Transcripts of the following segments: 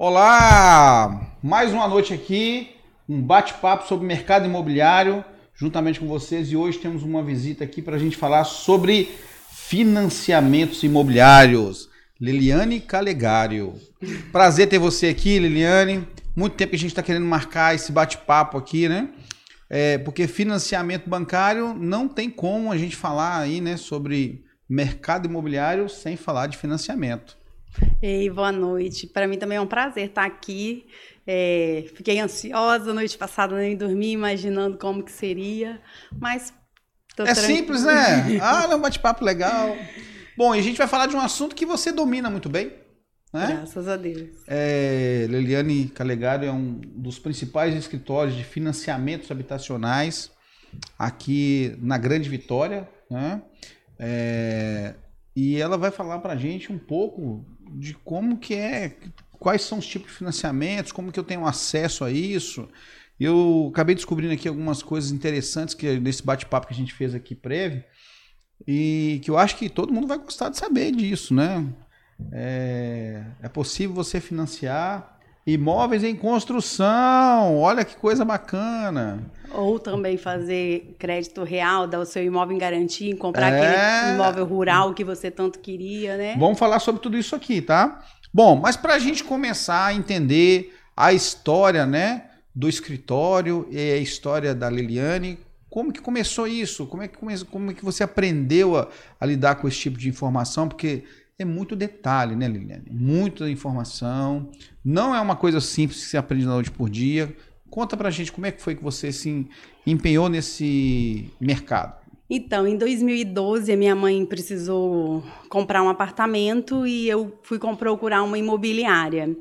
Olá! Mais uma noite aqui, um bate-papo sobre mercado imobiliário, juntamente com vocês. E hoje temos uma visita aqui para a gente falar sobre financiamentos imobiliários. Liliane Calegário. Prazer ter você aqui, Liliane. Muito tempo que a gente está querendo marcar esse bate-papo aqui, né? É, porque financiamento bancário não tem como a gente falar aí, né, sobre mercado imobiliário sem falar de financiamento. Ei, boa noite. Para mim também é um prazer estar aqui. É, fiquei ansiosa noite passada, nem dormi imaginando como que seria, mas é tranquilo. simples, né? Ah, é um bate-papo legal. Bom, e a gente vai falar de um assunto que você domina muito bem. Né? Graças a Deus. É, Liliane Calegaro é um dos principais escritórios de financiamentos habitacionais aqui na Grande Vitória, né? É, e ela vai falar para a gente um pouco de como que é, quais são os tipos de financiamentos, como que eu tenho acesso a isso. Eu acabei descobrindo aqui algumas coisas interessantes que nesse bate-papo que a gente fez aqui prévio e que eu acho que todo mundo vai gostar de saber disso, né? É, é possível você financiar imóveis em construção. Olha que coisa bacana. Ou também fazer crédito real, dar o seu imóvel em garantia, comprar é... aquele imóvel rural que você tanto queria, né? Vamos falar sobre tudo isso aqui, tá? Bom, mas para a gente começar a entender a história, né, do escritório e a história da Liliane, como que começou isso? Como é que, como é que você aprendeu a, a lidar com esse tipo de informação? Porque é muito detalhe, né, Liliane? Muita informação. Não é uma coisa simples que você aprende da noite por dia. Conta pra gente como é que foi que você se empenhou nesse mercado. Então, em 2012, a minha mãe precisou comprar um apartamento e eu fui procurar uma imobiliária.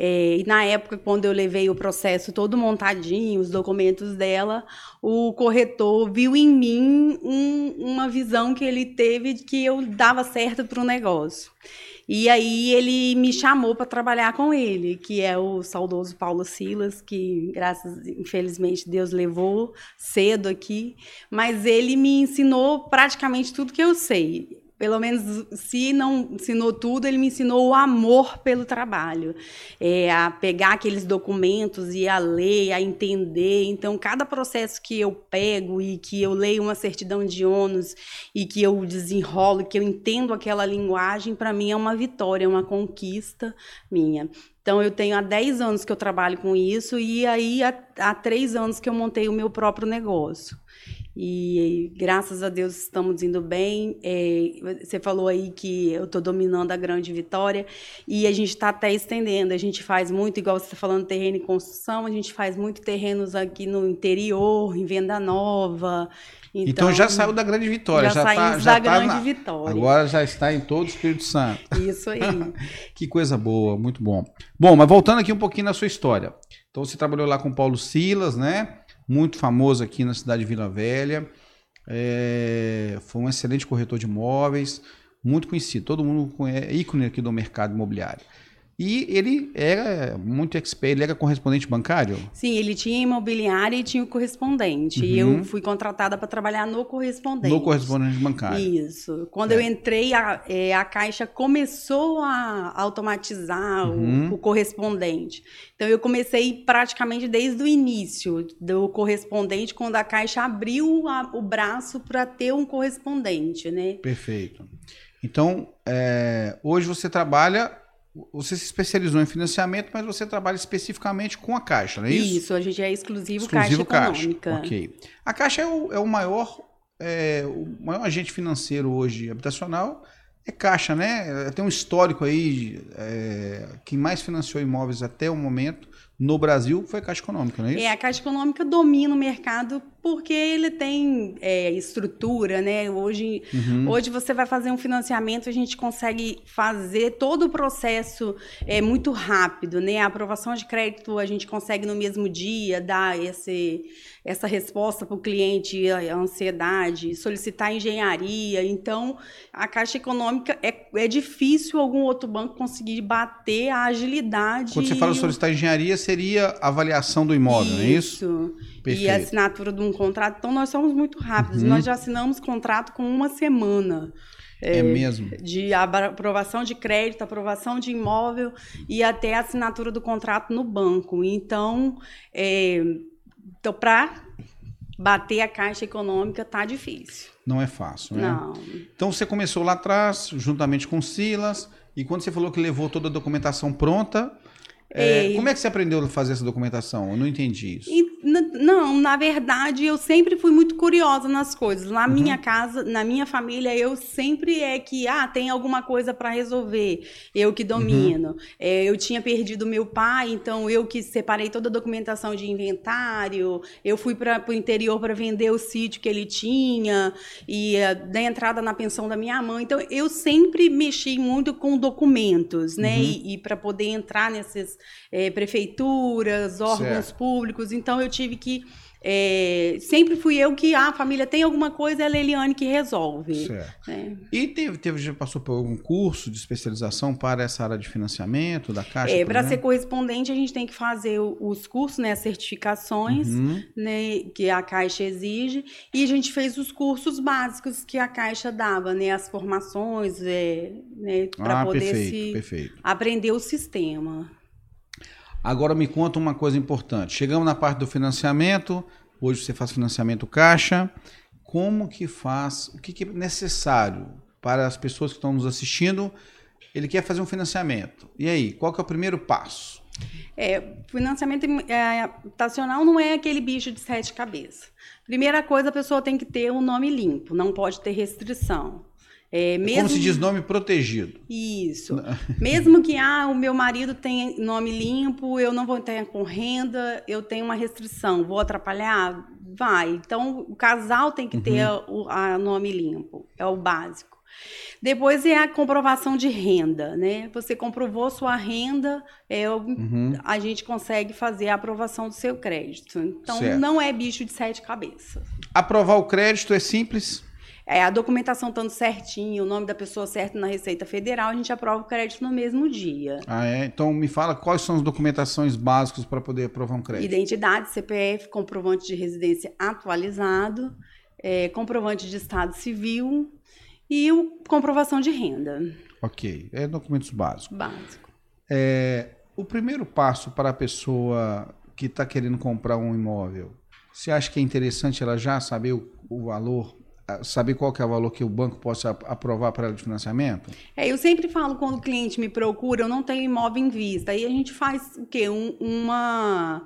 É, e na época, quando eu levei o processo todo montadinho, os documentos dela, o corretor viu em mim um, uma visão que ele teve de que eu dava certo para o negócio. E aí ele me chamou para trabalhar com ele, que é o saudoso Paulo Silas, que graças, infelizmente, Deus levou cedo aqui, mas ele me ensinou praticamente tudo que eu sei pelo menos se não ensinou tudo, ele me ensinou o amor pelo trabalho, é, a pegar aqueles documentos e a ler, a entender. Então, cada processo que eu pego e que eu leio uma certidão de ônus e que eu desenrolo, que eu entendo aquela linguagem, para mim é uma vitória, é uma conquista minha. Então, eu tenho há 10 anos que eu trabalho com isso e aí há, há 3 anos que eu montei o meu próprio negócio. E graças a Deus estamos indo bem. É, você falou aí que eu estou dominando a grande vitória e a gente está até estendendo. A gente faz muito, igual você está falando, terreno em construção, a gente faz muito terrenos aqui no interior, em venda nova. Então, então já saiu da grande vitória. Já, já tá, já da tá grande na... vitória. Agora já está em todo o Espírito Santo. Isso aí. que coisa boa, muito bom. Bom, mas voltando aqui um pouquinho na sua história. Então você trabalhou lá com Paulo Silas, né? muito famoso aqui na cidade de Vila Velha. É, foi um excelente corretor de imóveis, muito conhecido. Todo mundo é ícone aqui do mercado imobiliário. E ele era muito expert, ele era correspondente bancário? Sim, ele tinha imobiliária e tinha o correspondente. Uhum. E eu fui contratada para trabalhar no correspondente. No correspondente bancário. Isso. Quando é. eu entrei, a, é, a Caixa começou a automatizar uhum. o, o, correspondente. Então eu comecei praticamente desde o início do correspondente, quando a Caixa abriu a, o braço para ter um correspondente, né? Perfeito. Então, é, hoje você trabalha você se especializou em financiamento, mas você trabalha especificamente com a Caixa, não é isso? Isso, a gente é exclusivo, exclusivo Caixa Econômica. Caixa. Ok. A Caixa é o, é o maior é, o maior agente financeiro hoje habitacional é Caixa, né? Tem um histórico aí, é, quem mais financiou imóveis até o momento no Brasil foi a Caixa Econômica, não é isso? É, a Caixa Econômica domina o mercado porque ele tem é, estrutura, né? Hoje, uhum. hoje você vai fazer um financiamento, a gente consegue fazer todo o processo é, muito rápido, né? A aprovação de crédito a gente consegue no mesmo dia dar esse, essa resposta para o cliente, a ansiedade, solicitar engenharia. Então, a Caixa Econômica é, é difícil algum outro banco conseguir bater a agilidade. Quando você fala solicitar engenharia, seria avaliação do imóvel, isso. não é isso? Perfeito. E a assinatura de um contrato. Então, nós somos muito rápidos. Uhum. Nós já assinamos contrato com uma semana. É, é mesmo? De aprovação de crédito, aprovação de imóvel e até a assinatura do contrato no banco. Então, é, então para bater a caixa econômica tá difícil. Não é fácil, né? Não. Então você começou lá atrás, juntamente com Silas, e quando você falou que levou toda a documentação pronta, é, como é que você aprendeu a fazer essa documentação? Eu não entendi isso. E, não, na verdade, eu sempre fui muito curiosa nas coisas. Na uhum. minha casa, na minha família, eu sempre é que, ah, tem alguma coisa para resolver. Eu que domino. Uhum. É, eu tinha perdido meu pai, então eu que separei toda a documentação de inventário. Eu fui para o interior para vender o sítio que ele tinha e uh, da entrada na pensão da minha mãe. Então, eu sempre mexi muito com documentos, né? Uhum. E, e para poder entrar nesses é, prefeituras, órgãos certo. públicos. Então eu tive que é, sempre fui eu que ah, a família tem alguma coisa, é a Eliane que resolve. Certo. Né? E teve, teve, já passou por algum curso de especialização para essa área de financiamento da Caixa? É, para ser correspondente, a gente tem que fazer os cursos, né, as certificações uhum. né, que a Caixa exige, e a gente fez os cursos básicos que a Caixa dava, né, as formações, é, né, para ah, poder perfeito, se perfeito. aprender o sistema. Agora me conta uma coisa importante. Chegamos na parte do financiamento. Hoje você faz financiamento caixa. Como que faz? O que, que é necessário para as pessoas que estão nos assistindo? Ele quer fazer um financiamento. E aí, qual que é o primeiro passo? É, financiamento é, habitacional não é aquele bicho de sete cabeças. Primeira coisa, a pessoa tem que ter um nome limpo, não pode ter restrição. É, mesmo... Como se diz nome protegido. Isso. mesmo que ah, o meu marido tem nome limpo, eu não vou ter com renda, eu tenho uma restrição, vou atrapalhar? Vai. Então, o casal tem que uhum. ter o a nome limpo, é o básico. Depois é a comprovação de renda, né? Você comprovou sua renda, é, uhum. a gente consegue fazer a aprovação do seu crédito. Então, certo. não é bicho de sete cabeças. Aprovar o crédito é simples? É, a documentação estando certinho, o nome da pessoa certo na Receita Federal, a gente aprova o crédito no mesmo dia. Ah, é? Então me fala quais são as documentações básicas para poder aprovar um crédito. Identidade, CPF, comprovante de residência atualizado, é, comprovante de estado civil e o comprovação de renda. Ok, é documentos básicos. Básico. É, o primeiro passo para a pessoa que está querendo comprar um imóvel, você acha que é interessante ela já saber o, o valor saber qual que é o valor que o banco possa aprovar para ela de financiamento? É, eu sempre falo quando o cliente me procura, eu não tenho imóvel em vista. Aí a gente faz o quê? Um, uma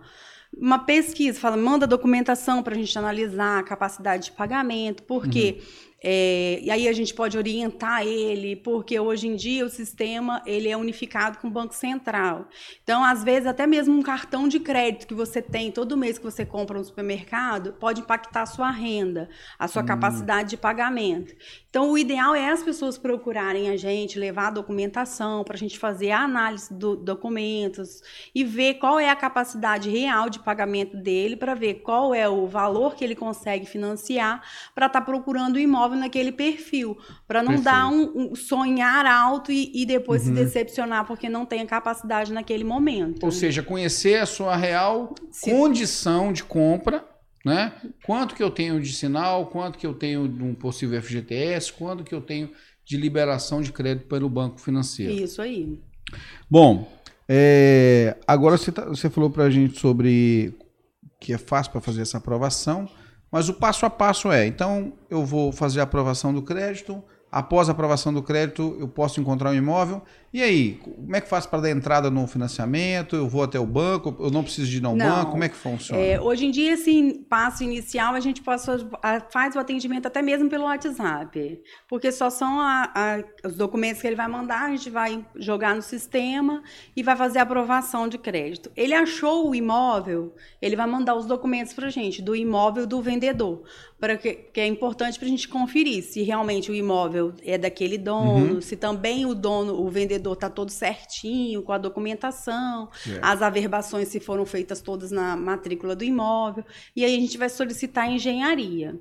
uma pesquisa, fala, manda documentação para a gente analisar a capacidade de pagamento, porque uhum. É, e aí a gente pode orientar ele, porque hoje em dia o sistema ele é unificado com o Banco Central. Então, às vezes, até mesmo um cartão de crédito que você tem todo mês que você compra no supermercado pode impactar a sua renda, a sua hum. capacidade de pagamento. Então, o ideal é as pessoas procurarem a gente, levar a documentação para a gente fazer a análise dos documentos e ver qual é a capacidade real de pagamento dele, para ver qual é o valor que ele consegue financiar para estar tá procurando o imóvel naquele perfil, para não Perfeito. dar um, um, sonhar alto e, e depois uhum. se decepcionar porque não tem a capacidade naquele momento. Ou seja, conhecer a sua real se... condição de compra, né? Quanto que eu tenho de sinal, quanto que eu tenho de um possível FGTS, quanto que eu tenho de liberação de crédito pelo banco financeiro. Isso aí. Bom, é, agora você, tá, você falou para a gente sobre que é fácil para fazer essa aprovação. Mas o passo a passo é: então eu vou fazer a aprovação do crédito, após a aprovação do crédito eu posso encontrar um imóvel e aí, como é que faz para dar entrada no financiamento? Eu vou até o banco? Eu não preciso de ir ao não. banco? Como é que funciona? É, hoje em dia, assim, passo inicial, a gente passa, faz o atendimento até mesmo pelo WhatsApp. Porque só são a, a, os documentos que ele vai mandar, a gente vai jogar no sistema e vai fazer a aprovação de crédito. Ele achou o imóvel, ele vai mandar os documentos para a gente, do imóvel do vendedor. Para que, que é importante para a gente conferir se realmente o imóvel é daquele dono, uhum. se também o dono, o vendedor vendedor está todo certinho, com a documentação, é. as averbações se foram feitas todas na matrícula do imóvel, e aí a gente vai solicitar engenharia.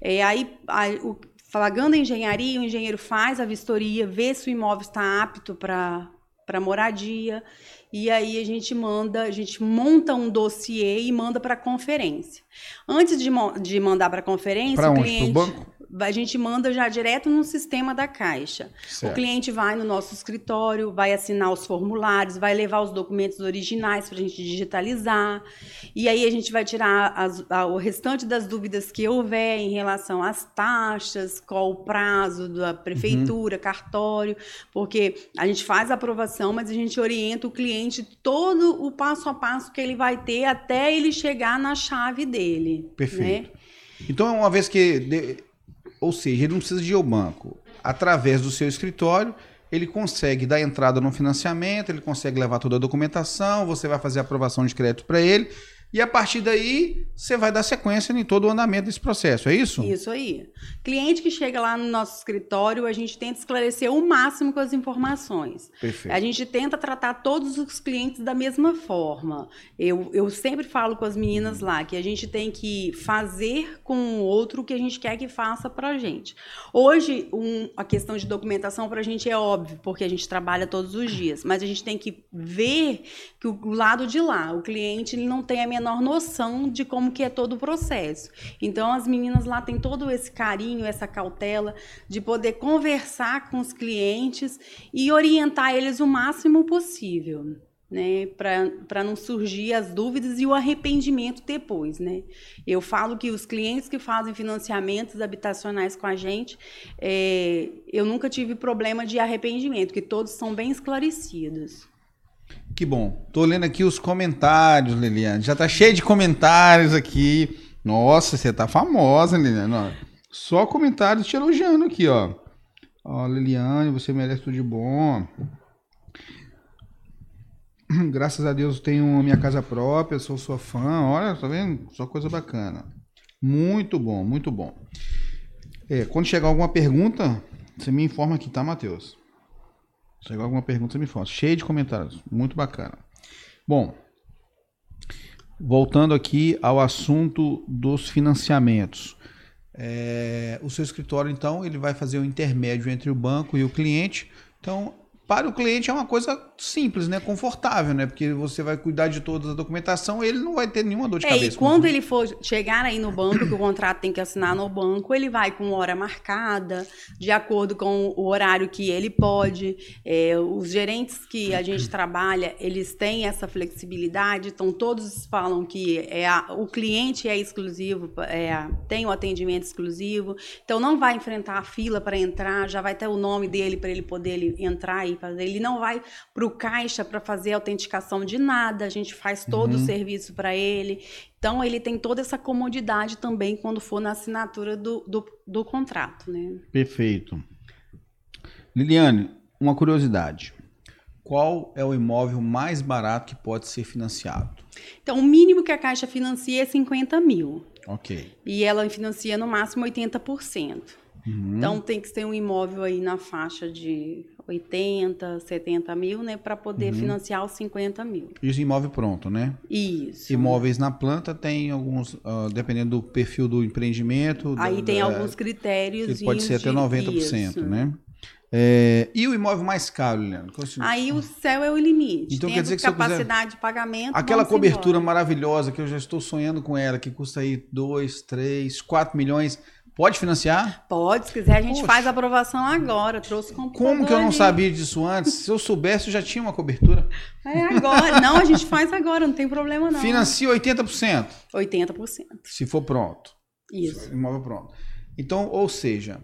É, aí, a, o, pagando a engenharia, o engenheiro faz a vistoria, vê se o imóvel está apto para para moradia e aí a gente manda, a gente monta um dossiê e manda para conferência. Antes de, de mandar para conferência, para onde? Cliente... Banco? A gente manda já direto no sistema da Caixa. Certo. O cliente vai no nosso escritório, vai assinar os formulários, vai levar os documentos originais para a gente digitalizar. E aí a gente vai tirar as, a, o restante das dúvidas que houver em relação às taxas, qual o prazo da prefeitura, uhum. cartório, porque a gente faz a aprovação, mas a gente orienta o cliente todo o passo a passo que ele vai ter até ele chegar na chave dele. Perfeito. Né? Então, uma vez que ou seja, ele não precisa de ir ao banco. Através do seu escritório, ele consegue dar entrada no financiamento, ele consegue levar toda a documentação, você vai fazer a aprovação de crédito para ele e a partir daí, você vai dar sequência em todo o andamento desse processo, é isso? Isso aí. Cliente que chega lá no nosso escritório, a gente tenta esclarecer o máximo com as informações. Perfeito. A gente tenta tratar todos os clientes da mesma forma. Eu, eu sempre falo com as meninas lá que a gente tem que fazer com o outro o que a gente quer que faça para a gente. Hoje, um, a questão de documentação para a gente é óbvio, porque a gente trabalha todos os dias, mas a gente tem que ver que o lado de lá, o cliente ele não tem a menor menor noção de como que é todo o processo. Então as meninas lá têm todo esse carinho, essa cautela de poder conversar com os clientes e orientar eles o máximo possível. Né, para não surgir as dúvidas e o arrependimento depois, né? Eu falo que os clientes que fazem financiamentos habitacionais com a gente, é, eu nunca tive problema de arrependimento, que todos são bem esclarecidos. Que bom. Tô lendo aqui os comentários, Liliane. Já tá cheio de comentários aqui. Nossa, você tá famosa, Liliane. só comentários te elogiando aqui, ó. Ó, Liliane, você merece tudo de bom. Graças a Deus tenho minha casa própria, sou sua fã. Olha, tá vendo? Só coisa bacana. Muito bom, muito bom. É, quando chegar alguma pergunta, você me informa aqui, tá, Matheus? Chegou alguma pergunta, você me fala. Cheio de comentários. Muito bacana. Bom, voltando aqui ao assunto dos financiamentos. É, o seu escritório, então, ele vai fazer o intermédio entre o banco e o cliente. Então, para o cliente é uma coisa simples, né? Confortável, né? Porque você vai cuidar de toda a documentação, ele não vai ter nenhuma dor de é, cabeça. E quando ele for chegar aí no banco, que o contrato tem que assinar no banco, ele vai com hora marcada, de acordo com o horário que ele pode. É, os gerentes que a gente trabalha, eles têm essa flexibilidade, então todos falam que é a, o cliente é exclusivo, é, tem o atendimento exclusivo, então não vai enfrentar a fila para entrar, já vai ter o nome dele para ele poder entrar e fazer. Ele não vai para o caixa para fazer autenticação de nada, a gente faz todo uhum. o serviço para ele. Então, ele tem toda essa comodidade também quando for na assinatura do, do, do contrato. Né? Perfeito. Liliane, uma curiosidade. Qual é o imóvel mais barato que pode ser financiado? Então, o mínimo que a Caixa financia é 50 mil. Ok. E ela financia no máximo 80%. Uhum. Então, tem que ter um imóvel aí na faixa de 80, 70 mil, né, para poder uhum. financiar os 50 mil. Isso imóvel pronto, né? Isso. Imóveis na planta tem alguns, uh, dependendo do perfil do empreendimento. Aí tem alguns critérios. Que pode ser até 90%, isso. né? É, e o imóvel mais caro, Leandro? Aí o céu é o limite. Então Tendo quer dizer que capacidade quiser... de pagamento. Aquela cobertura embora. maravilhosa que eu já estou sonhando com ela, que custa aí 2, 3, 4 milhões. Pode financiar? Pode, se quiser a gente Poxa. faz a aprovação agora. Trouxe Como que eu não sabia disso antes? Se eu soubesse, eu já tinha uma cobertura. É agora. Não, a gente faz agora, não tem problema não. Financia 80%. 80%. Se for pronto. Isso. Imóvel pronto. Então, ou seja,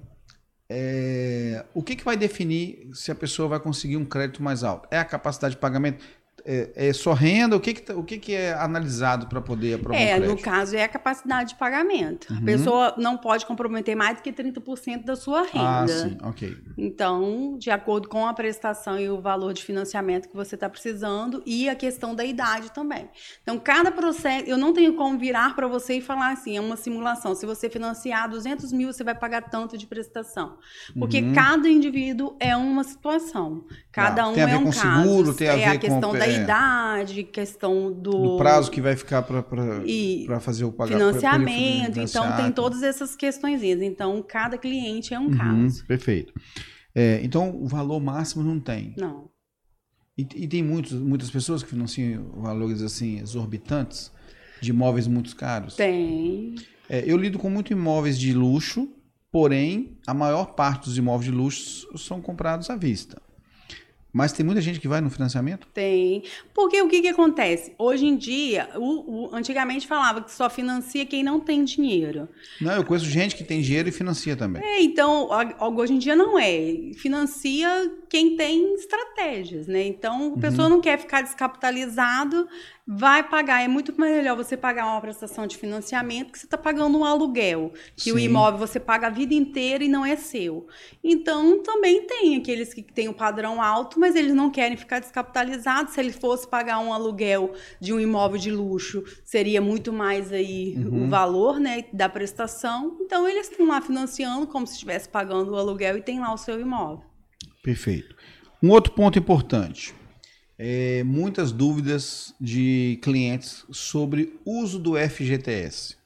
é, o que, que vai definir se a pessoa vai conseguir um crédito mais alto? É a capacidade de pagamento? É, é só renda? O que, que, tá, o que, que é analisado para poder aprovar É, um no caso é a capacidade de pagamento. Uhum. A pessoa não pode comprometer mais do que 30% da sua renda. Ah, sim, ok. Então, de acordo com a prestação e o valor de financiamento que você está precisando e a questão da idade também. Então, cada processo, eu não tenho como virar para você e falar assim, é uma simulação. Se você financiar 200 mil, você vai pagar tanto de prestação. Porque uhum. cada indivíduo é uma situação. Cada ah, um é um caso. Seguro, tem a é ver a questão com... da idade, questão do, do prazo que vai ficar para fazer o pagamento. Financiamento, então tem todas essas questões. Então, cada cliente é um uhum, caso. Perfeito. É, então, o valor máximo não tem. Não. E, e, tem muitos, muitas pessoas que financiam valores assim exorbitantes de imóveis muito caros? Tem. É, eu lido com muito imóveis de luxo porém, a maior parte dos imóveis de luxo são comprados à vista. Mas tem muita gente que vai no financiamento? Tem. Porque o que, que acontece? Hoje em dia, o, o, antigamente falava que só financia quem não tem dinheiro. Não, eu conheço gente que tem dinheiro e financia também. É, então, hoje em dia não é. Financia quem tem estratégias, né? Então, a uhum. pessoa não quer ficar descapitalizado, vai pagar. É muito melhor você pagar uma prestação de financiamento que você está pagando um aluguel, que Sim. o imóvel você paga a vida inteira e não é seu. Então, também tem aqueles que têm o um padrão alto, mas eles não querem ficar descapitalizados. Se ele fosse pagar um aluguel de um imóvel de luxo, seria muito mais aí uhum. o valor né, da prestação. Então, eles estão lá financiando como se estivesse pagando o aluguel e tem lá o seu imóvel. Perfeito. Um outro ponto importante é, muitas dúvidas de clientes sobre uso do FGTS.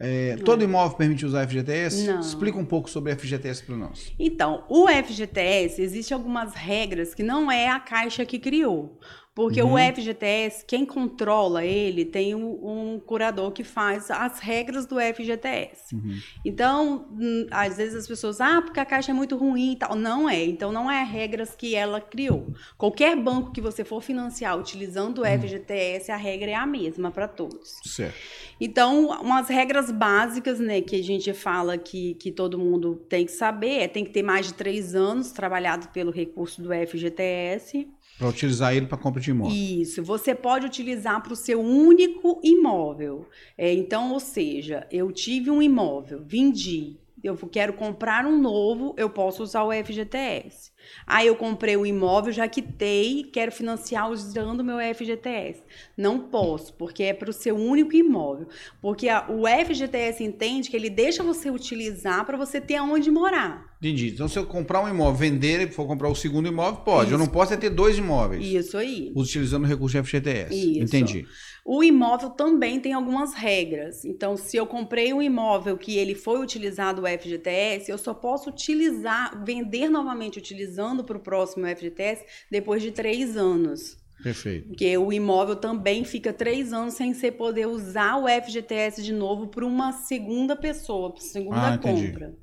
É, todo imóvel permite usar FGTS? Não. Explica um pouco sobre FGTS para nós. Então, o FGTS, existem algumas regras que não é a Caixa que criou. Porque uhum. o FGTS, quem controla ele, tem um, um, curador que faz as regras do FGTS. Uhum. Então, hum, às vezes as pessoas, ah, porque a caixa é muito ruim e tal. Não é. Então, não é regras que ela criou. Qualquer banco que você for financiar utilizando o uhum. FGTS, a regra é a mesma para todos. Certo. Então, umas regras básicas, né, que a gente fala que, que todo mundo tem que saber é tem que ter mais de três anos trabalhado pelo recurso do FGTS. Para utilizar ele para compra de imóvel. Isso, você pode utilizar para o seu único imóvel. É, então, ou seja, eu tive um imóvel, vendi, eu quero comprar um novo, eu posso usar o FGTS. Aí eu comprei o imóvel, já quitei, quero financiar usando o meu FGTS. Não posso, porque é para o seu único imóvel. Porque a, o FGTS entende que ele deixa você utilizar para você ter aonde morar. Entendi. Então, se eu comprar um imóvel, vender e for comprar o segundo imóvel, pode. Isso. Eu não posso é ter dois imóveis. Isso aí. Utilizando o recurso FGTS. Isso. Entendi. O imóvel também tem algumas regras. Então, se eu comprei um imóvel que ele foi utilizado o FGTS, eu só posso utilizar, vender novamente utilizando para o próximo FGTS depois de três anos. Perfeito. Porque o imóvel também fica três anos sem você poder usar o FGTS de novo para uma segunda pessoa, para segunda ah, compra.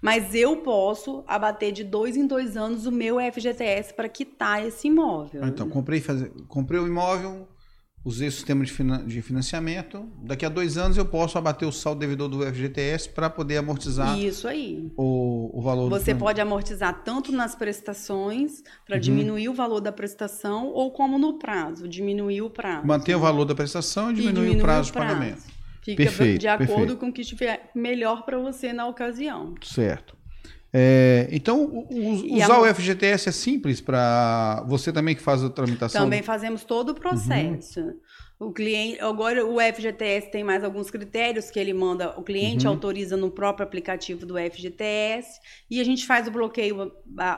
Mas eu posso abater de dois em dois anos o meu FGTS para quitar esse imóvel. Ah, então, comprei, fazer, comprei o imóvel, usei o sistema de, finan de financiamento. Daqui a dois anos eu posso abater o saldo devedor do FGTS para poder amortizar Isso aí. O, o valor Você pode amortizar tanto nas prestações, para uhum. diminuir o valor da prestação, ou como no prazo, diminuir o prazo. Manter o valor da prestação e diminuir, e diminuir o prazo de pagamento. Fica perfeito, de acordo perfeito. com o que estiver melhor para você na ocasião. Certo. É, então, usar a... o FGTS é simples para você também que faz a tramitação? Também fazemos todo o processo. Uhum. O cliente, agora o FGTS tem mais alguns critérios que ele manda, o cliente uhum. autoriza no próprio aplicativo do FGTS e a gente faz o bloqueio,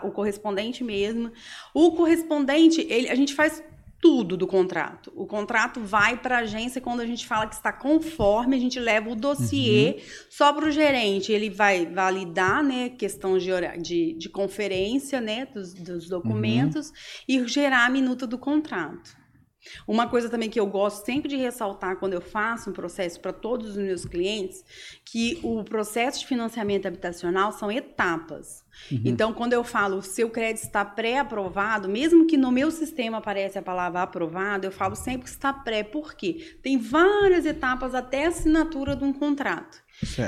o correspondente mesmo. O correspondente, ele, a gente faz tudo do contrato. O contrato vai para a agência quando a gente fala que está conforme, a gente leva o dossiê uhum. só para o gerente. Ele vai validar, né, questão de, de, de conferência, né, dos, dos documentos uhum. e gerar a minuta do contrato. Uma coisa também que eu gosto sempre de ressaltar quando eu faço um processo para todos os meus clientes, que o processo de financiamento habitacional são etapas. Uhum. Então, quando eu falo o seu crédito está pré-aprovado, mesmo que no meu sistema aparece a palavra aprovado, eu falo sempre que está pré, por quê? Tem várias etapas até a assinatura de um contrato.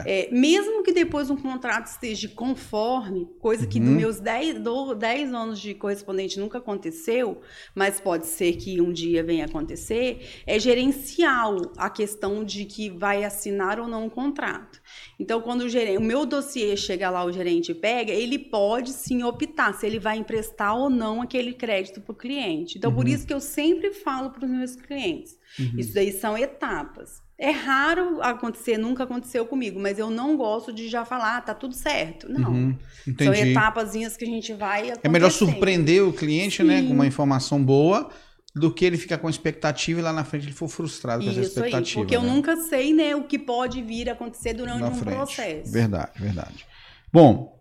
É, mesmo que depois um contrato esteja conforme, coisa que uhum. nos meus 10, 10 anos de correspondente nunca aconteceu, mas pode ser que um dia venha acontecer, é gerencial a questão de que vai assinar ou não um contrato. Então, quando o, gerente, o meu dossiê chega lá, o gerente pega, ele pode sim optar se ele vai emprestar ou não aquele crédito para o cliente. Então, uhum. por isso que eu sempre falo para os meus clientes. Uhum. Isso daí são etapas. É raro acontecer, nunca aconteceu comigo, mas eu não gosto de já falar, ah, tá tudo certo. Não. Uhum, São etapazinhas que a gente vai. É melhor surpreender o cliente, Sim. né, com uma informação boa, do que ele ficar com expectativa e lá na frente ele for frustrado com essa expectativa. Aí, porque né? eu nunca sei, né, o que pode vir a acontecer durante na um frente. processo. Verdade, verdade. Bom,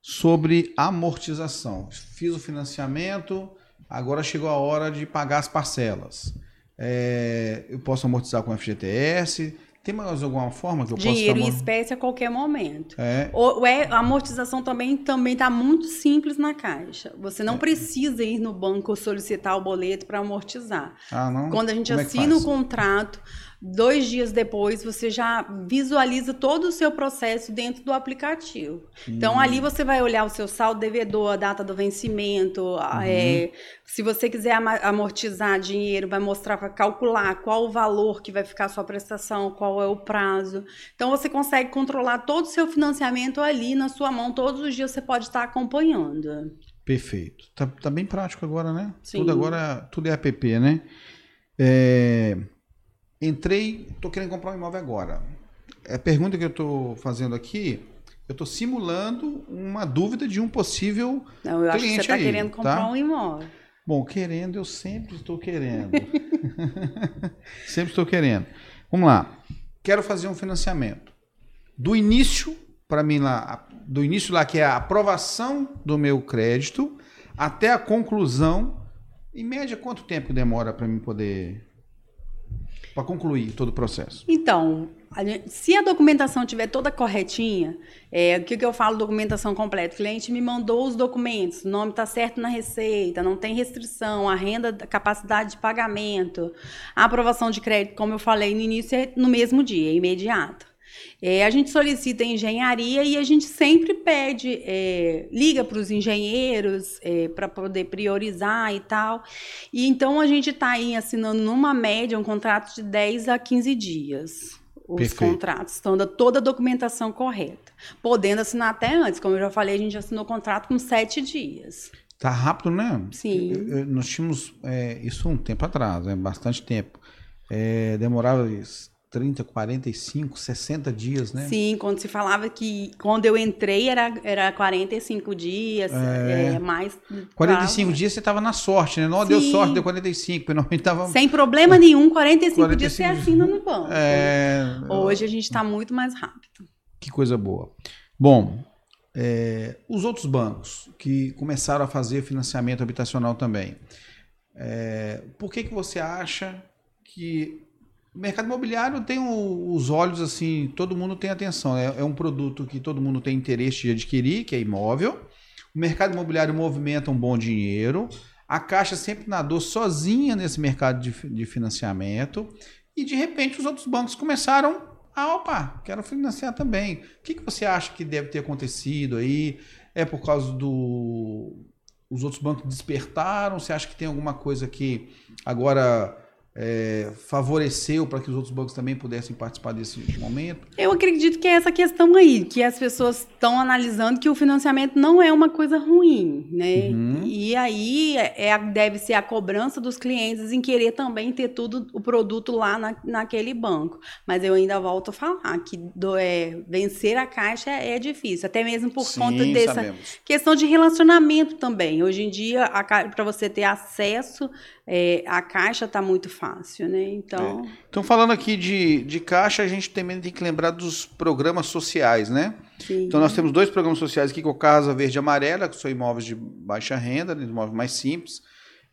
sobre amortização. Fiz o financiamento, agora chegou a hora de pagar as parcelas. É, eu posso amortizar com FGTS. Tem mais alguma forma que eu Dinheiro possa... em espécie a qualquer momento. É. O, é, a amortização também também está muito simples na Caixa. Você não É. precisa ir no banco solicitar o boleto para amortizar. Ah, não? Quando a gente Como é assina o faz? contrato, dois dias depois você já visualiza todo o seu processo dentro do aplicativo. Então Hum. ali você vai olhar o seu saldo devedor, a data do vencimento, Uhum. é, se você quiser amortizar dinheiro, vai mostrar para calcular qual o valor que vai ficar a sua prestação, qual é o prazo. Então você consegue controlar todo o seu financiamento ali na sua mão, todos os dias você pode estar acompanhando. Perfeito. Tá, tá bem prático agora, né? Sim. Tudo agora, tudo é app, né? É, entrei, tô querendo comprar um imóvel agora. A pergunta que eu tô fazendo aqui, eu tô simulando uma dúvida de um possível Então, eu acho que você Cliente está querendo comprar tá? um imóvel. Bom, querendo, eu sempre estou querendo. sempre estou querendo. Vamos lá. Quero fazer um financiamento. Do início, para mim lá, do início lá, que é a aprovação do meu crédito, até a conclusão, em média, quanto tempo demora para mim poder. Para concluir todo o processo? Então, a gente- se a documentação estiver toda corretinha, é, o que, que eu falo documentação completa? O cliente me mandou os documentos, o nome está certo na receita, não tem restrição, a renda, a capacidade de pagamento, a aprovação de crédito, como eu falei no início, é no mesmo dia, é imediato. É, a gente solicita engenharia e a gente sempre pede, é, liga para os engenheiros para poder priorizar e tal. E então a gente está aí assinando numa média um contrato de 10 a 15 dias. Os Perfeito. contratos estão da toda a documentação correta. Podendo assinar até antes, como eu já falei, a gente assinou o contrato com sete dias. Tá rápido, né? Sim. Eu- eu- Nós tínhamos é, isso um tempo atrás, é bastante tempo. É, demorava isso, 30, 45, 60 dias, né? Sim, quando se falava que quando eu entrei era, era 45 dias, É. é, mais. 45 dias você estava na sorte, né? Não deu sorte, deu 45, porque normalmente tava. Sem problema nenhum, 45, dias você 45 dias. assina no banco. É, Hoje a gente está muito mais rápido. Que coisa boa. Bom, é, os outros bancos que começaram a fazer financiamento habitacional também, é, por que, que você acha que o mercado imobiliário tem o- os olhos assim, todo mundo tem atenção, é, é um produto que todo mundo tem interesse de adquirir, que é imóvel. O mercado imobiliário movimenta um bom dinheiro. A Caixa sempre nadou sozinha nesse mercado de, de financiamento. E de repente os outros bancos começaram a, opa, quero financiar também. O que, que você acha que deve ter acontecido aí? É por causa do. Os outros bancos despertaram? Você acha que tem alguma coisa que agora é, favoreceu para que os outros bancos também pudessem participar desse momento? Eu acredito que é essa questão aí, que as pessoas estão analisando que o financiamento não é uma coisa ruim, né? Uhum. E aí é, a- deve ser a cobrança dos clientes em querer também ter tudo o produto lá na, naquele banco. Mas eu ainda volto a falar que do- é, vencer a caixa é, é difícil, até mesmo por conta dessa sabemos. questão de relacionamento também. Hoje em dia, para você ter acesso é, à caixa está muito fácil, né? Então, Então, falando aqui de, de caixa, a gente também tem que lembrar dos programas sociais, né? sim. Então nós temos dois programas sociais aqui, que é o Casa Verde e Amarela, que são imóveis de baixa renda, né, imóveis mais simples,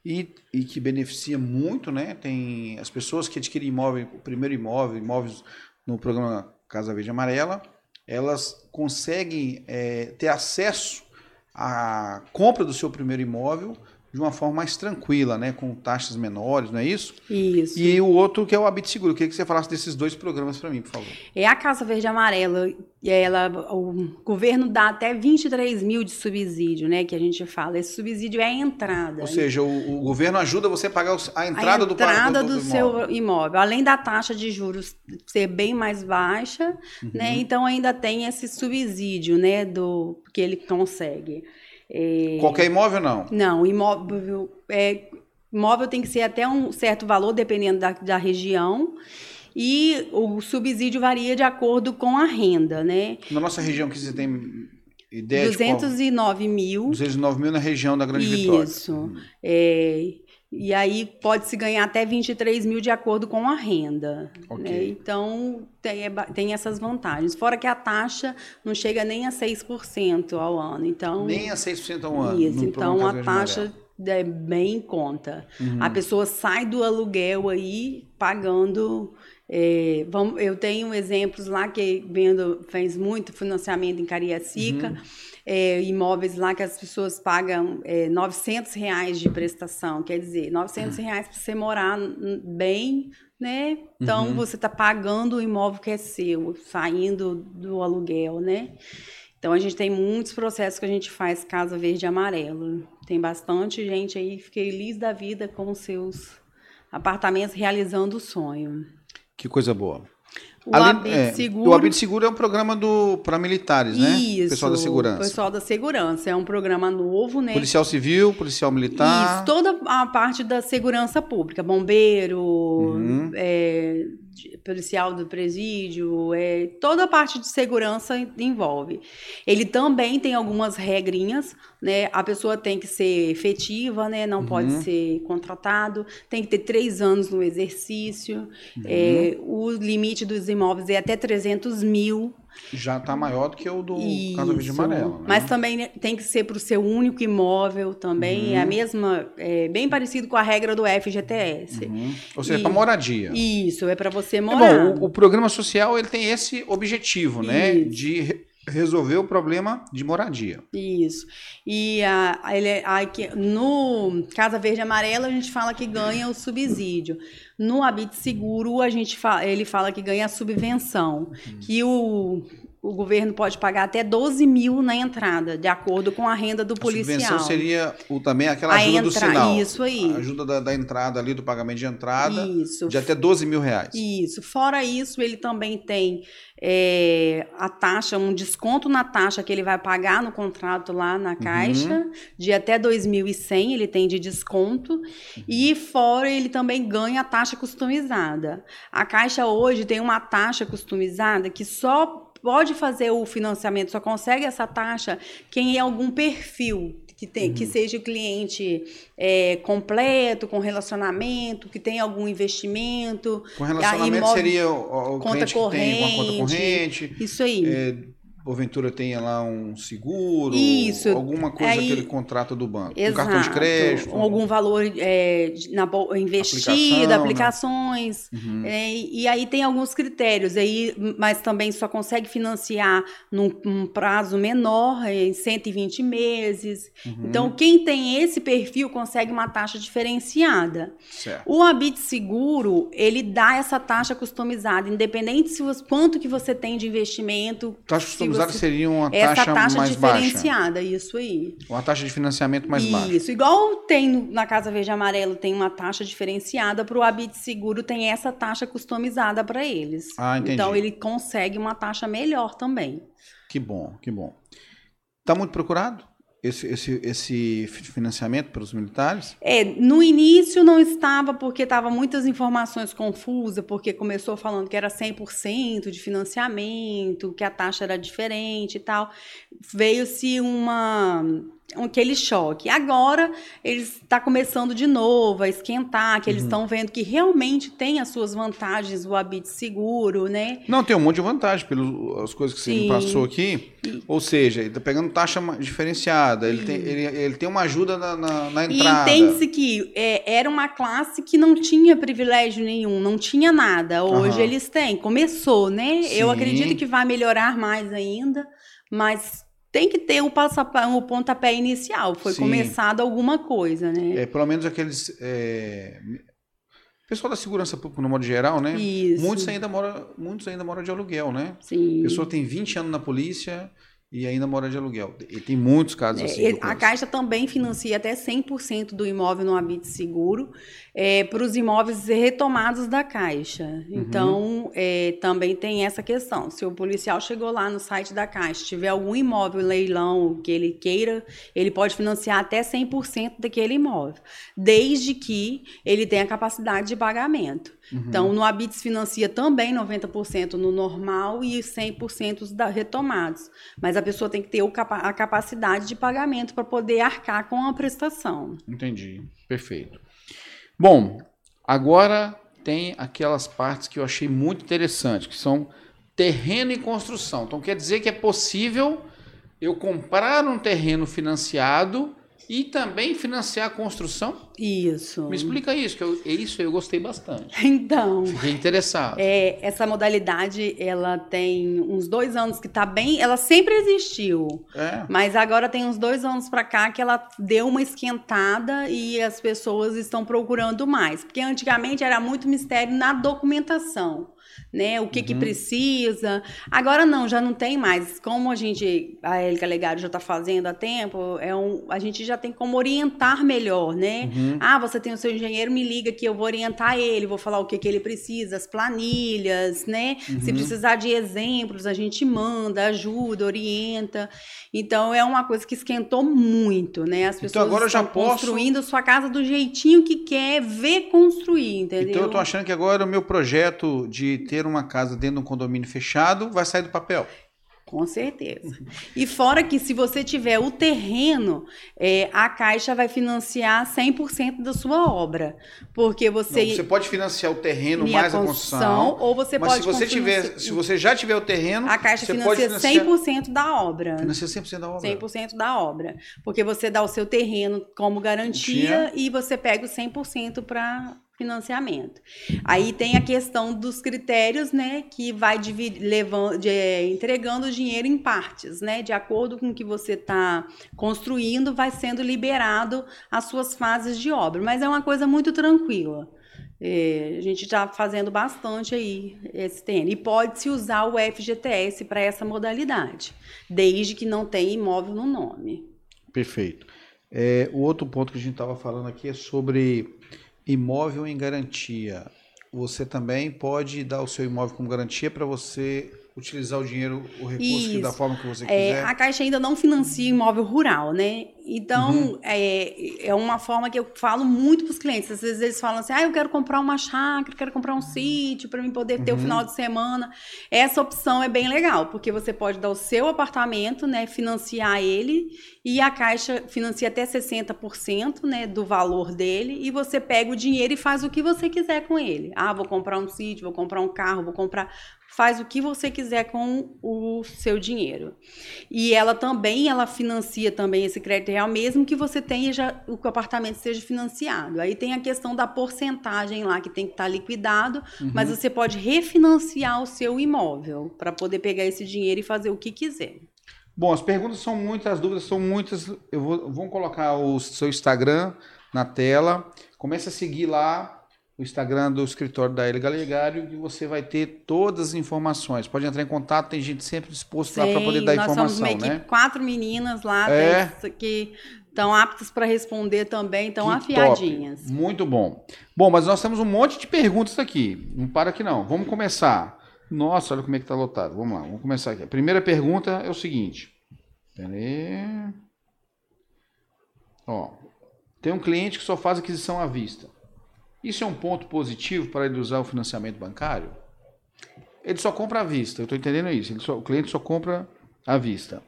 e, e que beneficia muito, né? Tem as pessoas que adquirem imóvel, o primeiro imóvel, imóveis no programa Casa Verde e Amarela, elas conseguem é, ter acesso à compra do seu primeiro imóvel de uma forma mais tranquila, né? Com taxas menores, não é isso? Isso. E o outro que é o Habit Seguro. Eu queria que você falasse desses dois programas para mim, por favor. É a Casa Verde e Amarela, e ela, o governo dá até 23 mil de subsídio, né? Que a gente fala. Esse subsídio é a entrada. Ou seja, o, o governo ajuda você a pagar a a entrada, do entrada do, do, do seu imóvel. imóvel. Além da taxa de juros ser bem mais baixa, Uhum. né? Então ainda tem esse subsídio, né? Do que ele consegue. É, Qualquer imóvel, não. Não, imóvel, é, imóvel tem que ser até um certo valor, dependendo da, da região. E o subsídio varia de acordo com a renda, né? Na nossa região, que você tem ideia de 209 mil. qual? 209 mil na região da Grande Vitória. Isso. É, e aí pode-se ganhar até 23 mil de acordo com a renda. Ok. né? Então tem, é tem essas vantagens. Fora que a taxa não chega nem a 6% ao ano. Então, Nem a 6% ao ano. isso. Então a taxa é bem em conta. Uhum. A pessoa sai do aluguel aí pagando. É, vamos, eu tenho exemplos lá que vendo, fez muito financiamento em Cariacica. Uhum. É, imóveis lá que as pessoas pagam é, 900 reais de prestação, quer dizer, 900 reais para você morar bem, né? Então, uhum. você está pagando o imóvel que é seu, saindo do aluguel, né? Então a gente tem muitos processos que a gente faz Casa Verde e Amarelo. Tem bastante gente aí feliz da vida com os seus apartamentos realizando o sonho. Que coisa boa. O Habit é, Seguro. O Habit Seguro é um programa para militares, né? Isso. Pessoal da segurança. Pessoal da segurança. É um programa novo, né? Policial civil, policial militar. Isso, toda a parte da segurança pública. Bombeiro, uhum. é, policial do presídio, é, toda a parte de segurança envolve. Ele também tem algumas regrinhas, né? A pessoa tem que ser efetiva, né? Não uhum. pode ser contratado, tem que ter três anos no exercício. Uhum. É, o limite dos imóveis é até 300 mil já está maior do que o do Isso. Casa Verde Amarelo. Né? Mas também tem que ser para o seu único imóvel também. Uhum. É a mesma, é bem parecido com a regra do FGTS. Uhum. Ou seja, para moradia. Isso, é para você morar. É bom, o, o, programa social ele tem esse objetivo, né? Isso. né? De resolver o problema de moradia. Isso. E a, ele, a, no Casa Verde Amarela a gente fala que ganha o subsídio. No Habite Seguro a gente fala, ele fala que ganha a subvenção, uhum. que o o governo pode pagar até 12 mil na entrada, de acordo com a renda do policial. A subvenção seria o, também aquela ajuda entra, do sinal. Isso aí. A ajuda da, da, entrada ali, do pagamento de entrada. Isso. De até 12 mil reais. Isso. Fora isso, ele também tem é, a taxa, um desconto na taxa que ele vai pagar no contrato lá na Caixa, uhum. de até 2.100 ele tem de desconto. Uhum. E fora ele também ganha a taxa customizada. A Caixa hoje tem uma taxa customizada que só pode fazer o financiamento, só consegue essa taxa quem é algum perfil que, tem, uhum. que seja o cliente é, completo, com relacionamento, que tem algum investimento. Com relacionamento imóvel, seria o, o conta corrente, uma conta corrente. Isso aí. É, porventura tenha lá um seguro, Isso, alguma coisa aí, que ele contrata do banco, exato, um cartão de crédito, algum valor é, na investido, Aplicação, né? aplicações, né? uhum. é, e aí tem alguns critérios aí, mas também só consegue financiar num, num prazo menor, em 120 meses. Uhum. Então quem tem esse perfil consegue uma taxa diferenciada. Certo. O Habite Seguro ele dá essa taxa customizada, independente se você, quanto que você tem de investimento. Taxa você, seria uma taxa, taxa mais diferenciada, baixa. isso aí. Uma taxa de financiamento mais isso. baixa. Isso, igual tem na Casa Verde Amarelo, tem uma taxa diferenciada, para o Habite Seguro tem essa taxa customizada para eles. Ah, entendi. Então ele consegue uma taxa melhor também. Que bom, que bom. Está muito procurado? Esse, esse, esse financiamento para os militares? É, no início não estava, porque estavam muitas informações confusas, porque começou falando que era 100% de financiamento, que a taxa era diferente e tal. Veio-se uma aquele choque. Agora eles está começando de novo a esquentar, que eles estão uhum. vendo que realmente tem as suas vantagens o habite seguro, né? Não, tem um monte de vantagem pelas coisas que Sim. você me passou aqui. Ou seja, ele está pegando taxa diferenciada, ele tem, ele, ele tem uma ajuda na, na, na entrada. E entende-se que é, era uma classe que não tinha privilégio nenhum, não tinha nada. Hoje uhum. eles têm. Começou, né? Sim. Eu acredito que vai melhorar mais ainda, mas tem que ter o, passapé, o pontapé inicial. Foi Sim. começado alguma coisa, né? É, pelo menos aqueles. É... Pessoal da segurança pública, no modo geral, né? Isso. Muitos ainda moram, muitos ainda moram de aluguel, né? Sim. A pessoa tem 20 anos na polícia e ainda mora de aluguel. E tem muitos casos é, assim. a Caixa também financia até 100% do imóvel no habite seguro é, para os imóveis retomados da Caixa. Uhum. Então, é, também tem essa questão. Se o policial chegou lá no site da Caixa, tiver algum imóvel leilão que ele queira, ele pode financiar até 100% daquele imóvel, desde que ele tenha capacidade de pagamento. Uhum. Então, no Habits financia também 90% no normal e 100% da retomados. Mas a pessoa tem que ter a capacidade de pagamento para poder arcar com a prestação. Entendi. Perfeito. Bom, agora tem aquelas partes que eu achei muito interessantes, que são terreno e construção. Então, quer dizer que é possível eu comprar um terreno financiado E também financiar a construção? Isso. Me explica isso, que eu, isso eu gostei bastante. Então. Fiquei interessado. É, essa modalidade, ela tem uns dois anos que tá bem. Ela sempre existiu. É. Mas agora tem uns dois anos para cá que ela deu uma esquentada e as pessoas estão procurando mais. Porque antigamente era muito mistério na documentação né? O que uhum. que precisa. Agora não, já não tem mais. Como a gente, a Élica Legário já está fazendo há tempo, é um, a gente já tem como orientar melhor, né? Uhum. Ah, você tem o seu engenheiro, me liga que eu vou orientar ele, vou falar o que que ele precisa, as planilhas, né? Uhum. Se precisar de exemplos, a gente manda, ajuda, orienta. Então é uma coisa que esquentou muito, né? As então, pessoas então, agora estão já posso... construindo sua casa do jeitinho que quer ver construir, entendeu? Então eu tô achando que agora o meu projeto de ter uma casa dentro de um condomínio fechado vai sair do papel. Com certeza. E fora que se você tiver o terreno, é, a Caixa vai financiar 100% da sua obra. Porque você. Não, você pode financiar o terreno mais a construção. Ou você mas pode. Se você, tiver, se você já tiver o terreno. A Caixa financia, financiar... 100% da obra. Financia 100% da obra. 100% da obra. Porque você dá o seu terreno como garantia e você pega o 100% para financiamento. Aí tem a questão dos critérios, né, que vai levando, de, é, entregando o dinheiro em partes, né, de acordo com o que você está construindo, vai sendo liberado as suas fases de obra. Mas é uma coisa muito tranquila. É, a gente está fazendo bastante aí esse terreno. E pode-se usar o FGTS para essa modalidade, desde que não tenha imóvel no nome. Perfeito. É, o outro ponto que a gente estava falando aqui é sobre imóvel em garantia. Você também pode dar o seu imóvel como garantia para você utilizar o dinheiro, o recurso que, da forma que você é, quiser. É, a Caixa ainda não financia imóvel rural, né? Então, uhum. é, é uma forma que eu falo muito para os clientes. Às vezes eles falam assim: ah, eu quero comprar uma chácara, quero comprar um sítio para mim poder ter uhum. o final de semana. Essa opção é bem legal, porque você pode dar o seu apartamento, né, financiar ele, e a Caixa financia até 60% né, do valor dele, e você pega o dinheiro e faz o que você quiser com ele. Ah, vou comprar um sítio, vou comprar um carro, vou comprar faz o que você quiser com o seu dinheiro. E ela também, ela financia também esse crédito real, mesmo que você tenha já, o apartamento seja financiado. Aí tem a questão da porcentagem lá que tem que estar liquidado, uhum. mas você pode refinanciar o seu imóvel para poder pegar esse dinheiro e fazer o que quiser. Bom, as perguntas são muitas, as dúvidas são muitas. Eu vou, vou colocar o seu Instagram na tela. Comece a seguir lá o Instagram do escritório da Elia Galegário e você vai ter todas as informações. Pode entrar em contato, tem gente sempre disposto lá para poder dar nós informação, somos uma né? Equipe, quatro meninas lá é. que estão aptas para responder também, estão afiadinhas. Top. Muito bom. Bom, mas nós temos um monte de perguntas aqui. Não para aqui não. Vamos começar. Nossa, olha como é que está lotado. Vamos lá, vamos começar aqui. A primeira pergunta é o seguinte. Peraí. Ó, tem um cliente que só faz aquisição à vista. Isso é um ponto positivo para ele usar o financiamento bancário? Ele só compra à vista, eu estou entendendo isso. Só, o cliente só compra à vista.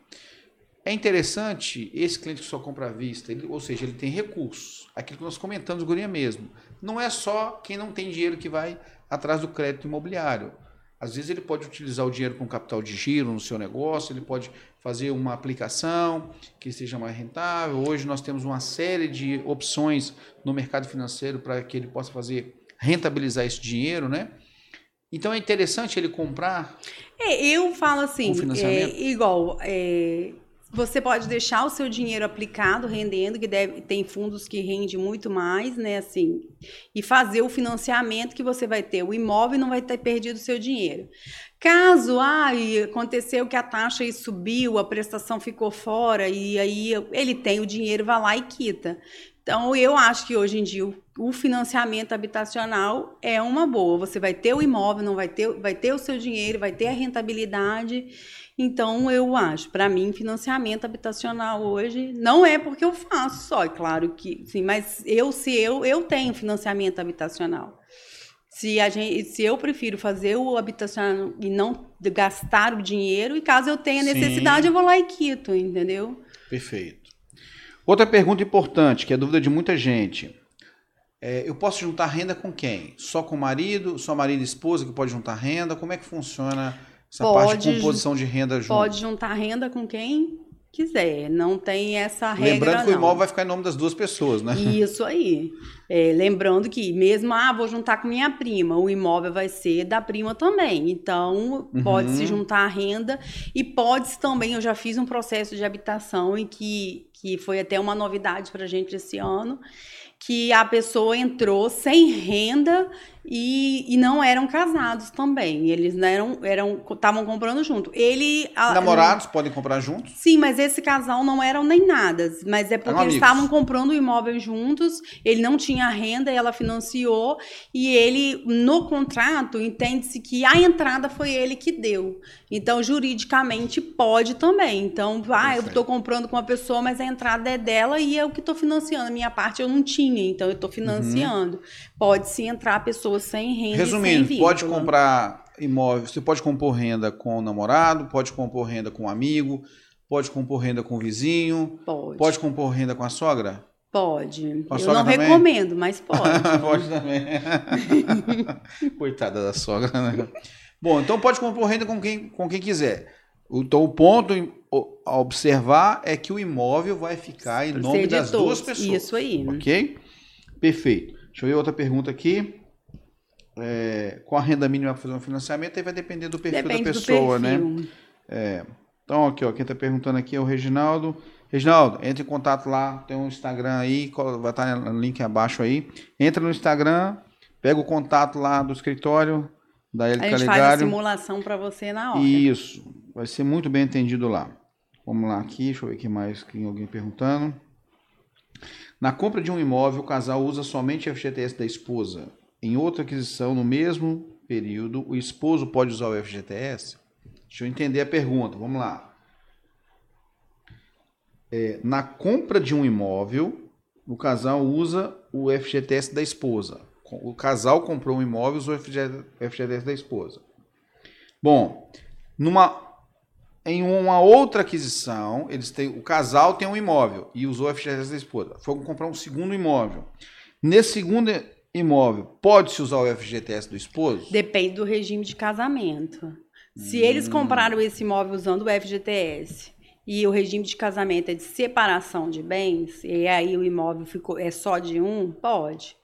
É interessante esse cliente que só compra à vista, ele, ou seja, ele tem recursos. Aquilo que nós comentamos, Gurinha mesmo. Não é só quem não tem dinheiro que vai atrás do crédito imobiliário. Às vezes ele pode utilizar o dinheiro com capital de giro no seu negócio, ele pode fazer uma aplicação que seja mais rentável. Hoje nós temos uma série de opções no mercado financeiro para que ele possa fazer rentabilizar esse dinheiro, né? Então é interessante ele comprar. É, eu falo assim, é, igual, é, você pode deixar o seu dinheiro aplicado, rendendo, que deve, tem fundos que rende muito mais, né? Assim, e fazer o financiamento que você vai ter o imóvel não vai ter perdido o seu dinheiro. Caso ah, aconteceu que a taxa subiu, a prestação ficou fora e aí ele tem o dinheiro, vai lá e quita. Então, eu acho que hoje em dia o financiamento habitacional é uma boa. Você vai ter o imóvel, não vai ter, vai ter o seu dinheiro, vai ter a rentabilidade então, eu acho, para mim, financiamento habitacional hoje não é porque eu faço só, é claro que sim, mas eu, se eu, eu tenho financiamento habitacional. Se, a gente, se eu prefiro fazer o habitacional e não gastar o dinheiro, e caso eu tenha necessidade, sim. eu vou lá e quito, entendeu? Perfeito. Outra pergunta importante, que é dúvida de muita gente. É, eu posso juntar renda com quem? Só com o marido? Só marido e esposa que pode juntar renda? Como é que funciona essa pode, parte de composição de renda junto. Pode juntar renda com quem quiser. Não tem essa regra. Lembrando que não. o imóvel vai ficar em nome das duas pessoas, né? Isso aí. É, lembrando que, mesmo, ah, vou juntar com minha prima, o imóvel vai ser da prima também. Então, pode se Uhum. juntar a renda e pode-se também. Eu já fiz um processo de habitação em que, que foi até uma novidade para a gente esse ano, que a pessoa entrou sem renda e, e não eram casados também. Eles não eram eram estavam comprando junto. Ele a- Namorados podem comprar juntos? Sim, mas esse casal não eram nem nada. Mas é porque Eram eles estavam comprando o imóvel juntos, ele não tinha renda, ela financiou, e ele, no contrato, entende-se que a entrada foi ele que deu. Então, juridicamente, pode também. Então, ah, eu estou comprando com uma pessoa, mas a entrada é dela e eu que estou financiando. A minha parte eu não tinha, então eu estou financiando. Pode se entrar pessoas sem renda. Resumindo, sem pode vínculo. comprar imóvel, você pode compor renda com o namorado, pode compor renda com um amigo, pode compor renda com o vizinho, Pode. pode compor renda com a sogra? Pode. A Eu não também? recomendo, mas pode. pode também. Coitada da sogra, né? Bom, então pode compor renda com quem, com quem quiser. Então o ponto a observar é que o imóvel vai ficar em nome das todos. duas pessoas. Isso aí. Ok? Perfeito. Deixa eu ver outra pergunta aqui. É, com a renda mínima para fazer um financiamento, aí vai depender do perfil Depende da pessoa, né? perfil. Então, aqui, ó, quem está perguntando aqui é o Reginaldo. Reginaldo, entre em contato lá, tem um Instagram aí, vai estar no link abaixo aí. Entra no Instagram, pega o contato lá do escritório da Eli A gente faz a simulação para você na hora. Isso, vai ser muito bem entendido lá. Vamos lá aqui, deixa eu ver aqui mais, tem alguém perguntando. Na compra de um imóvel, o casal usa somente a FGTS da esposa. Em outra aquisição, no mesmo período, o esposo pode usar o FGTS? Deixa eu entender a pergunta, vamos lá. É, na compra de um imóvel, o casal usa o FGTS da esposa. O casal comprou um imóvel e usou o FGTS da esposa. Bom, numa em uma outra aquisição, eles têm o casal tem um imóvel e usou o FGTS da esposa. Foram comprar um segundo imóvel. Nesse segundo imóvel, pode-se usar o FGTS do esposo? Depende do regime de casamento. Se Hum. eles compraram esse imóvel usando o FGTS e o regime de casamento é de separação de bens, e aí o imóvel ficou, é só de um, pode.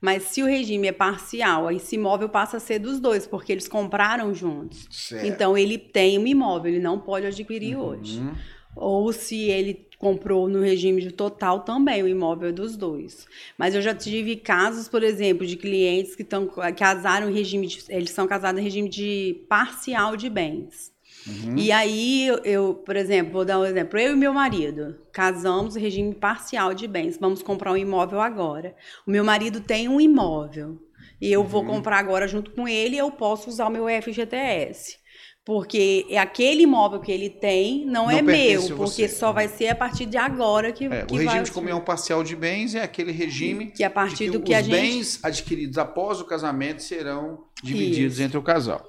Mas se o regime é parcial, aí esse imóvel passa a ser dos dois, porque eles compraram juntos. Certo. Então ele tem um imóvel, ele não pode adquirir hoje. Uhum. Ou se ele comprou no regime de total também, o imóvel dos dois. Mas eu já tive casos, por exemplo, de clientes que estão casaram em regime de, eles são casados em regime de parcial de bens. Uhum. E aí eu- eu, por exemplo, vou dar um exemplo, eu e meu marido casamos em regime parcial de bens, vamos comprar um imóvel agora. O meu marido tem um imóvel e eu Uhum. vou comprar agora junto com ele, eu posso usar o meu FGTS. Porque é aquele imóvel que ele tem não, Não é meu, porque você. só vai ser a partir de agora que, É, que o regime de comunhão parcial de bens é aquele regime que a partir que do que os a gente bens adquiridos após o casamento serão divididos Isso. entre o casal.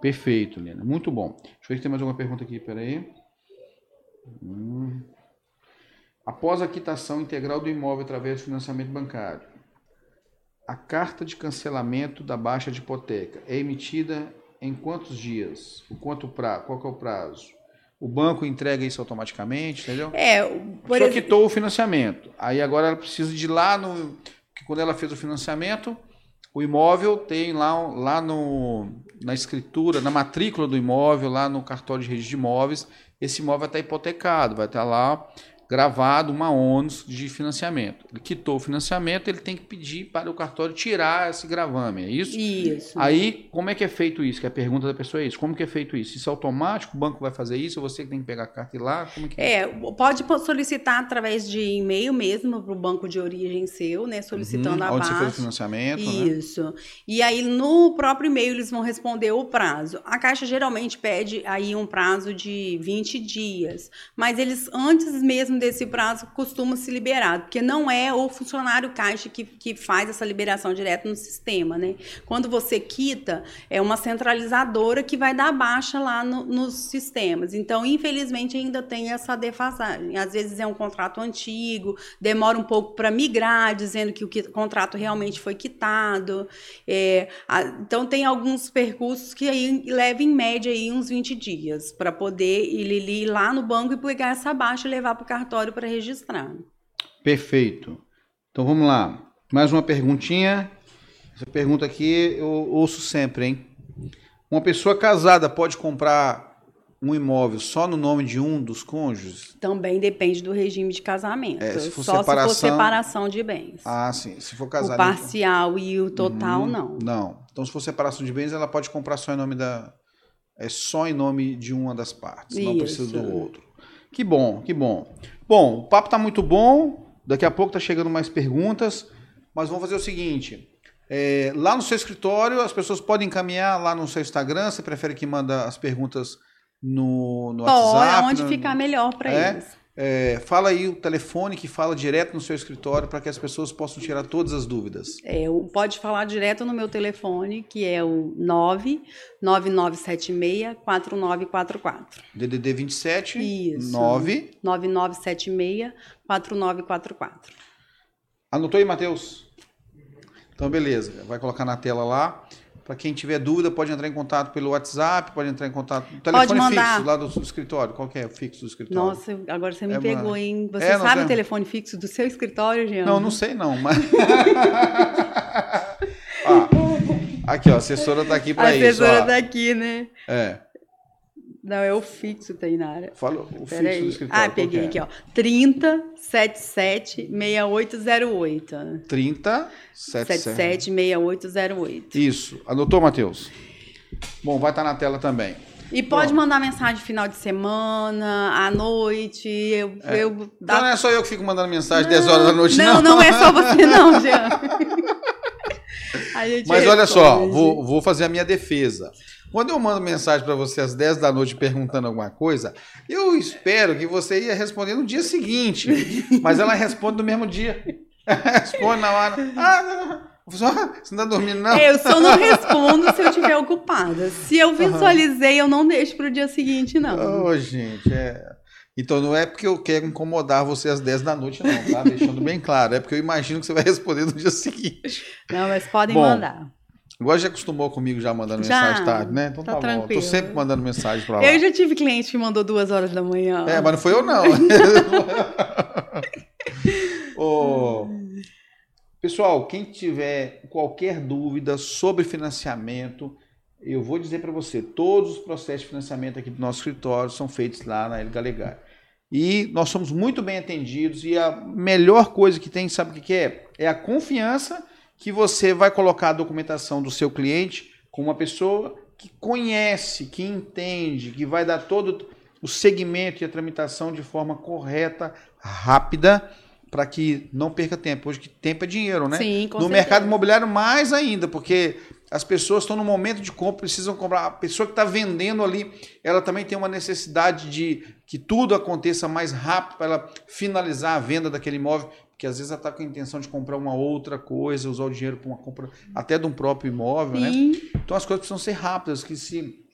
Perfeito, Lena. Muito bom. Deixa eu ver se tem mais alguma pergunta aqui. Peraí. Hum. Após a quitação integral do imóvel através do financiamento bancário, a carta de cancelamento da baixa de hipoteca é emitida em quantos dias? O quanto pra, qual é o prazo? O banco entrega isso automaticamente, entendeu? É, por pessoa exemplo, quitou o financiamento. Aí agora ela precisa de ir lá no. Que quando ela fez o financiamento, o imóvel tem lá, lá no, na escritura, na matrícula do imóvel, lá no cartório de registro de imóveis, esse imóvel vai estar hipotecado, vai estar lá gravado uma ônus de financiamento. Ele quitou o financiamento, ele tem que pedir para o cartório tirar esse gravame, é isso? isso. Aí, como é que é feito isso? Que a pergunta da pessoa é isso. Como que é feito isso? Isso é automático? O banco vai fazer isso? Ou você que tem que pegar a carta e ir lá? Como que É, pode solicitar através de e-mail mesmo para o banco de origem seu, né? Solicitando Uhum, a Onde você fez o financiamento, né? Isso. E aí, no próprio e-mail, eles vão responder o prazo. A Caixa geralmente pede aí um prazo de 20 dias. Mas eles, antes mesmo mesmo desse prazo costuma se liberar, porque não é o funcionário caixa que, que faz essa liberação direta no sistema, né? Quando você quita, é uma centralizadora que vai dar baixa lá no, nos sistemas. Então, infelizmente, ainda tem essa defasagem. Às vezes é um contrato antigo, demora um pouco para migrar, dizendo que o contrato realmente foi quitado. É, a, então, tem alguns percursos que aí levam em média aí uns 20 dias para poder ir, ir lá no banco e pegar essa baixa e levar para o cartório para registrar. Perfeito. Então vamos lá. Mais uma perguntinha. Essa pergunta aqui eu ouço sempre, hein? Uma pessoa casada pode comprar um imóvel só no nome de um dos cônjuges? Também depende do regime de casamento. É, se só separação... se for separação de bens. Ah, sim. Se for casado. O parcial e o total, uhum. não. Não. Então, se for separação de bens, ela pode comprar só em nome da. É só em nome de uma das partes, Isso. não precisa do outro. Que bom, que bom. Bom, o papo está muito bom. Daqui a pouco tá chegando mais perguntas. Mas vamos fazer o seguinte. É, lá no seu escritório, as pessoas podem encaminhar lá no seu Instagram. Você prefere que manda as perguntas no, no WhatsApp? onde no, ficar melhor para é? eles. É, fala aí o telefone que fala direto no seu escritório para que as pessoas possam tirar todas as dúvidas. É, pode falar direto no meu telefone, que é o 99976-4944. DDD 27 Isso. 9 9976-4944. Anotou aí, Matheus? Então, beleza. Vai colocar na tela lá. Para quem tiver dúvida, pode entrar em contato pelo WhatsApp, pode entrar em contato. O telefone fixo lá do escritório. Qual é o fixo do escritório? Nossa, agora você me é, pegou, hein? Você é, sabe o telefone fixo do seu escritório, Jean? Não, não sei não, mas. ah, aqui, ó, a assessora está aqui para isso. A assessora está aqui, né? É. Não, é o fixo, Tainara. Fala o Pera fixo aí. do escritório. Ah, peguei é? aqui, ó. 30 77 6808. 30 77 6808. Isso. Anotou, Matheus? Bom, vai estar na tela também. E pode Pronto. mandar mensagem final de semana, à noite. Eu, é. eu, dá... Não é só eu que fico mandando mensagem não, 10 horas da noite, não. Não, não é só você, não, Jean. Mas olha só, vou, vou fazer a minha defesa. Quando eu mando mensagem para você às 10 da noite perguntando alguma coisa, eu espero que você ia responder no dia seguinte. Mas ela responde no mesmo dia. responde na hora. Ah, não, não. Você não tá dormindo, não? Eu só não respondo se eu estiver ocupada. Se eu visualizei, eu não deixo para o dia seguinte, não. Ô, oh, gente, é. Então não é porque eu quero incomodar você às 10 da noite, não, tá? Deixando bem claro. É porque eu imagino que você vai responder no dia seguinte. Não, mas podem Bom, mandar. Agora já acostumou comigo já mandando já, mensagem tarde, né? Então tá, tá tranquilo. bom. Tô sempre mandando mensagem pra lá. Eu já tive cliente que mandou duas horas da manhã. É, mas não foi eu não. Pessoal, quem tiver qualquer dúvida sobre financiamento, eu vou dizer para você, todos os processos de financiamento aqui do nosso escritório são feitos lá na El Galegar. E nós somos muito bem atendidos e a melhor coisa que tem, sabe o que é? É a confiança que você vai colocar a documentação do seu cliente com uma pessoa que conhece, que entende, que vai dar todo o segmento e a tramitação de forma correta, rápida, para que não perca tempo. Hoje que tempo é dinheiro, né? Sim, com No certeza. mercado imobiliário mais ainda, porque as pessoas estão no momento de compra, precisam comprar. A pessoa que está vendendo ali, ela também tem uma necessidade de que tudo aconteça mais rápido para ela finalizar a venda daquele imóvel que às vezes ela está com a intenção de comprar uma outra coisa, usar o dinheiro para uma compra até de um próprio imóvel, né? Sim. né? Então as coisas precisam ser rápidas, que se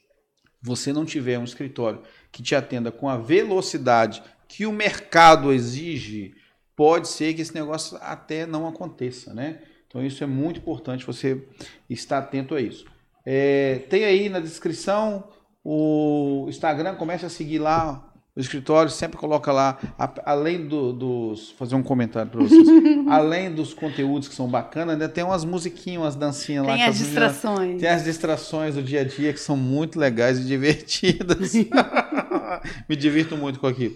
você não tiver um escritório que te atenda com a velocidade que o mercado exige, pode ser que esse negócio até não aconteça, né? Então isso é muito importante você estar atento a isso. É, tem aí na descrição o Instagram, comece a seguir lá o escritório sempre coloca lá, além do, dos. fazer um comentário para vocês. além dos conteúdos que são bacanas, ainda tem umas musiquinhas, umas dancinhas tem lá. Tem as distrações. tem as distrações do dia a dia que são muito legais e divertidas. Me divirto muito com aquilo.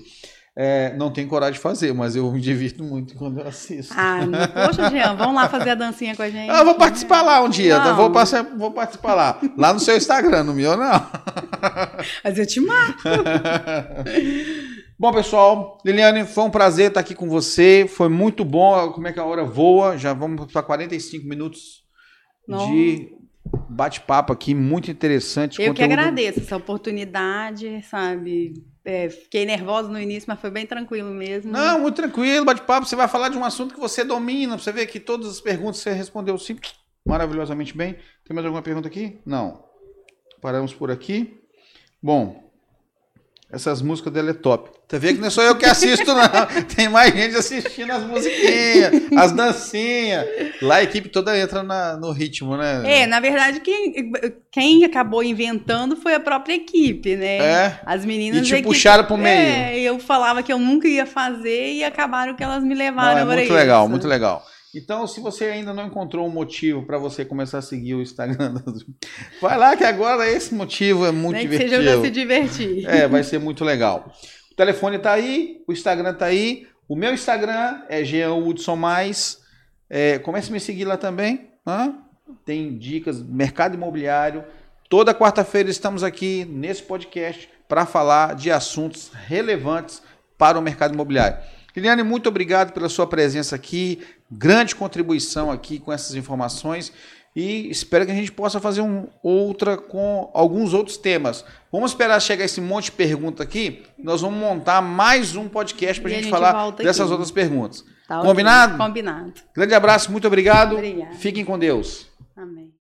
É, não tenho coragem de fazer, mas eu me divirto muito quando eu assisto. Ah, poxa, Jean, vamos lá fazer a dancinha com a gente. Ah, eu vou participar lá um dia, tá? vou, passar, vou participar lá. Lá no seu Instagram, no meu não. Mas eu te marco. Bom, pessoal, Liliane, foi um prazer estar aqui com você. Foi muito bom. Como é que a hora voa? Já vamos para 45 minutos Não. de bate-papo aqui, muito interessante. Eu conteúdo... que agradeço essa oportunidade, sabe? é, fiquei nervosa no início, mas foi bem tranquilo mesmo. Não, muito tranquilo, bate-papo. Você vai falar de um assunto que você domina. Você vê que todas as perguntas você respondeu sim, maravilhosamente bem. Tem mais alguma pergunta aqui? Não. Paramos por aqui. Bom, essas músicas dele é top. Você vê que não é só eu que assisto, não. Tem mais gente assistindo as musiquinhas, as dancinhas. Lá a equipe toda entra na, no ritmo, né? É, na verdade, quem, quem acabou inventando foi a própria equipe, né? É. As meninas. E te é que- puxaram pro meio. É, eu falava que eu nunca ia fazer e acabaram que elas me Não, levaram é para muito isso. legal, muito legal. Então, se você ainda não encontrou um motivo para você começar a seguir o Instagram, vai lá que agora esse motivo é muito Nem que divertido. seja pra se divertir. É, vai ser muito legal. O telefone tá aí, o Instagram tá aí. O meu Instagram é Jean Hudson Mais. É, comece a me seguir lá também. hã? Tem dicas, mercado imobiliário. Toda quarta-feira estamos aqui nesse podcast para falar de assuntos relevantes para o mercado imobiliário. Liliane, muito obrigado pela sua presença aqui, grande contribuição aqui com essas informações e espero que a gente possa fazer um, outra com alguns outros temas. Vamos esperar chegar esse monte de pergunta aqui, nós vamos montar mais um podcast para a gente falar dessas aqui. outras perguntas. Tá. Combinado? Combinado. Grande abraço, muito obrigado. Obrigada. Fiquem com Deus. Amém.